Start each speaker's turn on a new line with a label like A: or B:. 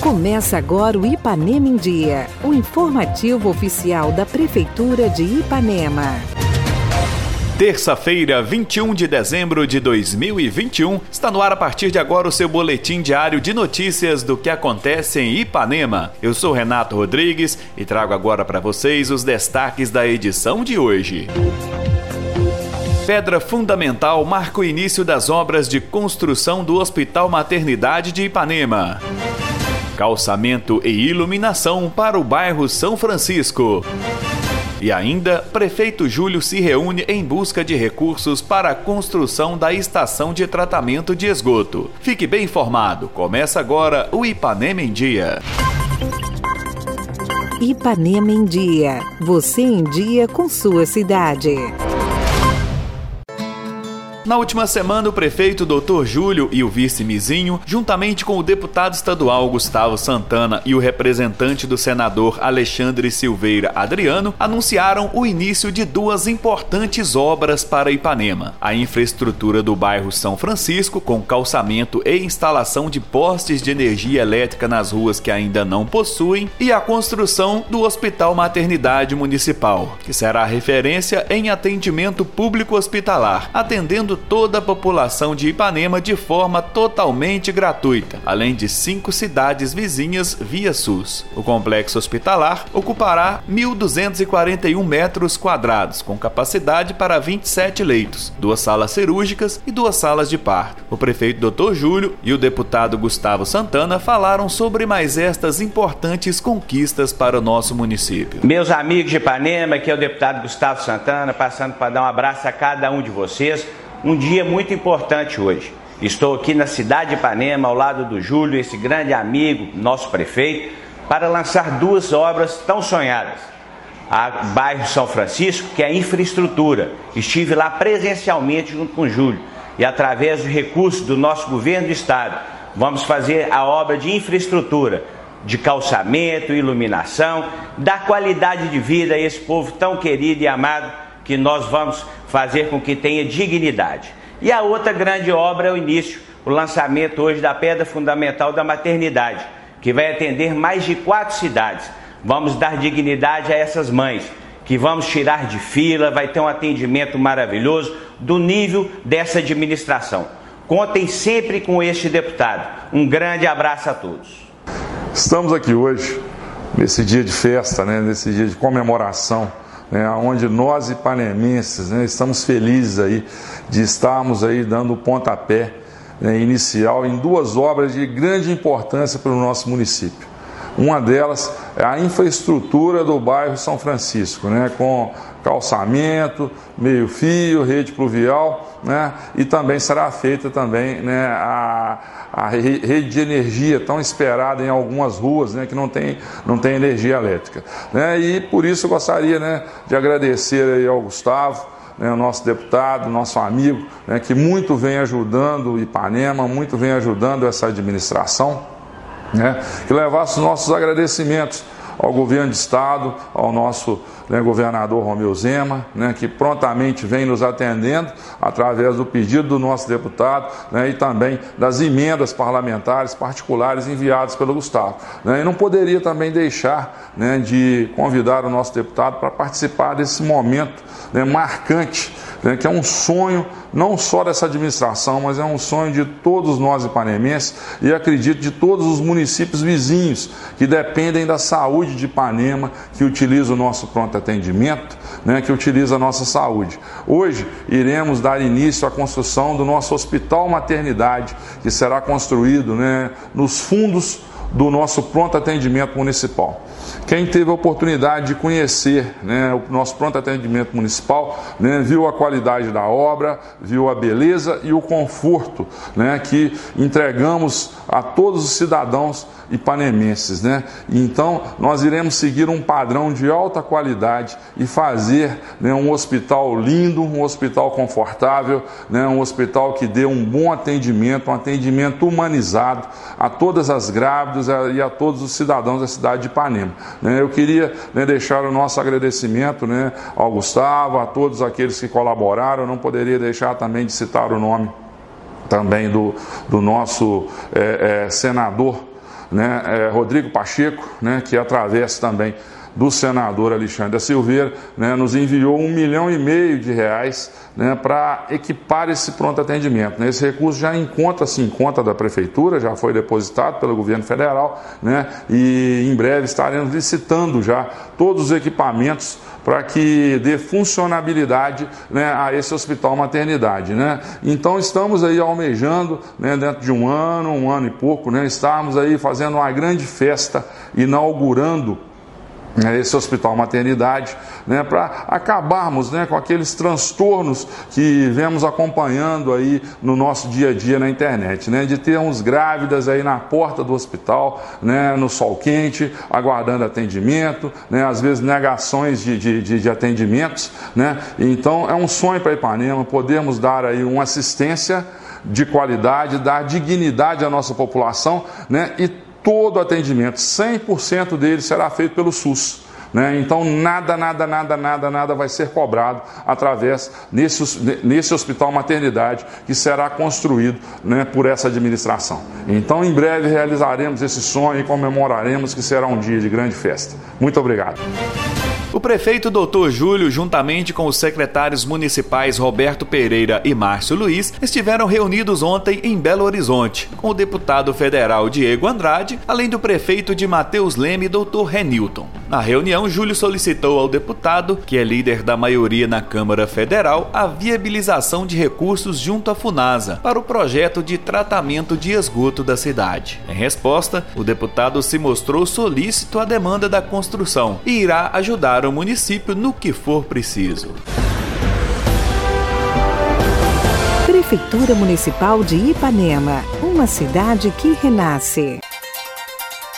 A: Começa agora o Ipanema em Dia, o informativo oficial da Prefeitura de Ipanema.
B: Terça-feira, 21 de dezembro de 2021, está no ar a partir de agora o seu boletim diário de notícias do que acontece em Ipanema. Eu sou Renato Rodrigues e trago agora para vocês os destaques da edição de hoje. Pedra fundamental marca o início das obras de construção do Hospital Maternidade de Ipanema calçamento e iluminação para o bairro São Francisco. E ainda, prefeito Júlio se reúne em busca de recursos para a construção da estação de tratamento de esgoto. Fique bem informado. Começa agora o Ipanema em Dia.
A: Ipanema em Dia. Você em dia com sua cidade.
B: Na última semana, o prefeito Dr. Júlio e o vice Mizinho, juntamente com o deputado estadual Gustavo Santana e o representante do senador Alexandre Silveira Adriano, anunciaram o início de duas importantes obras para Ipanema: a infraestrutura do bairro São Francisco, com calçamento e instalação de postes de energia elétrica nas ruas que ainda não possuem, e a construção do Hospital Maternidade Municipal, que será referência em atendimento público hospitalar, atendendo atendendo toda a população de Ipanema de forma totalmente gratuita, além de cinco cidades vizinhas via SUS. O complexo hospitalar ocupará 1.241 metros quadrados, com capacidade para 27 leitos, duas salas cirúrgicas e duas salas de parto. O prefeito Dr. Júlio e o deputado Gustavo Santana falaram sobre mais estas importantes conquistas para o nosso município.
C: Meus amigos de Ipanema, aqui é o deputado Gustavo Santana, passando para dar um abraço a cada um de vocês um dia muito importante hoje. Estou aqui na cidade de Ipanema, ao lado do Júlio, esse grande amigo, nosso prefeito, para lançar duas obras tão sonhadas. A bairro São Francisco, que é a infraestrutura. Estive lá presencialmente junto com o Júlio e através de recursos do nosso governo do estado, vamos fazer a obra de infraestrutura, de calçamento, iluminação, da qualidade de vida a esse povo tão querido e amado que nós vamos fazer com que tenha dignidade. E a outra grande obra é o início, o lançamento hoje da pedra fundamental da maternidade, que vai atender mais de quatro cidades. Vamos dar dignidade a essas mães, que vamos tirar de fila, vai ter um atendimento maravilhoso do nível dessa administração. Contem sempre com este deputado. Um grande abraço a todos.
D: Estamos aqui hoje, nesse dia de festa, né, nesse dia de comemoração né, onde nós ipanemenses né, estamos felizes aí de estarmos aí dando o pontapé né, inicial em duas obras de grande importância para o nosso município. Uma delas é a infraestrutura do bairro São Francisco, né, com calçamento, meio-fio, rede pluvial, né, e também será feita também né, a, a rede de energia tão esperada em algumas ruas né, que não tem, não tem energia elétrica. Né, e por isso eu gostaria né, de agradecer aí ao Gustavo, né, nosso deputado, nosso amigo, né, que muito vem ajudando o Ipanema, muito vem ajudando essa administração né, que levasse os nossos agradecimentos ao governo de estado, ao nosso né, governador Romeu Zema, né, que prontamente vem nos atendendo através do pedido do nosso deputado né, e também das emendas parlamentares particulares enviadas pelo Gustavo. Né, e não poderia também deixar né, de convidar o nosso deputado para participar desse momento né, marcante que é um sonho não só dessa administração, mas é um sonho de todos nós ipanemenses e acredito de todos os municípios vizinhos que dependem da saúde de Ipanema, que utiliza o nosso pronto atendimento, né, que utiliza a nossa saúde. Hoje iremos dar início à construção do nosso hospital maternidade, que será construído né, nos fundos do nosso pronto atendimento municipal. Quem teve a oportunidade de conhecer né, o nosso pronto atendimento municipal, né, viu a qualidade da obra, viu a beleza e o conforto né, que entregamos a todos os cidadãos ipanemenses. Né? Então, nós iremos seguir um padrão de alta qualidade e fazer né, um hospital lindo, um hospital confortável, né, um hospital que dê um bom atendimento, um atendimento humanizado a todas as grávidas e a todos os cidadãos da cidade de Ipanema. Né? Eu queria né, deixar o nosso agradecimento né, ao Gustavo, a todos aqueles que colaboraram, Eu não poderia deixar também de citar o nome também do, do nosso é, é, senador né, é, Rodrigo Pacheco, né, que através também do senador Alexandre Silveira, né, nos enviou um milhão e meio de reais né, para equipar esse pronto atendimento. Né. Esse recurso já encontra-se em conta da Prefeitura, já foi depositado pelo governo federal né, e em breve estaremos licitando já todos os equipamentos para que dê funcionabilidade né, a esse hospital maternidade. Né? Então estamos aí almejando, né, dentro de um ano, um ano e pouco, né, estarmos aí fazendo uma grande festa, inaugurando esse hospital maternidade, né, para acabarmos né, com aqueles transtornos que vemos acompanhando aí no nosso dia a dia na internet, né, de termos grávidas aí na porta do hospital, né, no sol quente, aguardando atendimento, né, às vezes negações de, de, de atendimentos, né, então é um sonho para Ipanema podermos dar aí uma assistência de qualidade, dar dignidade à nossa população, né, e todo atendimento, 100% dele será feito pelo SUS. Né? Então, nada, nada, nada, nada, nada vai ser cobrado através nesse, nesse hospital maternidade que será construído né, por essa administração. Então, em breve realizaremos esse sonho e comemoraremos que será um dia de grande festa. Muito obrigado.
B: O prefeito Dr. Júlio, juntamente com os secretários municipais Roberto Pereira e Márcio Luiz, estiveram reunidos ontem em Belo Horizonte, com o deputado federal Diego Andrade, além do prefeito de Mateus Leme, Dr. Renilton. Na reunião, Júlio solicitou ao deputado, que é líder da maioria na Câmara Federal, a viabilização de recursos junto à Funasa para o projeto de tratamento de esgoto da cidade. Em resposta, o deputado se mostrou solícito à demanda da construção e irá ajudar o município no que for preciso.
A: Prefeitura Municipal de Ipanema, uma cidade que renasce.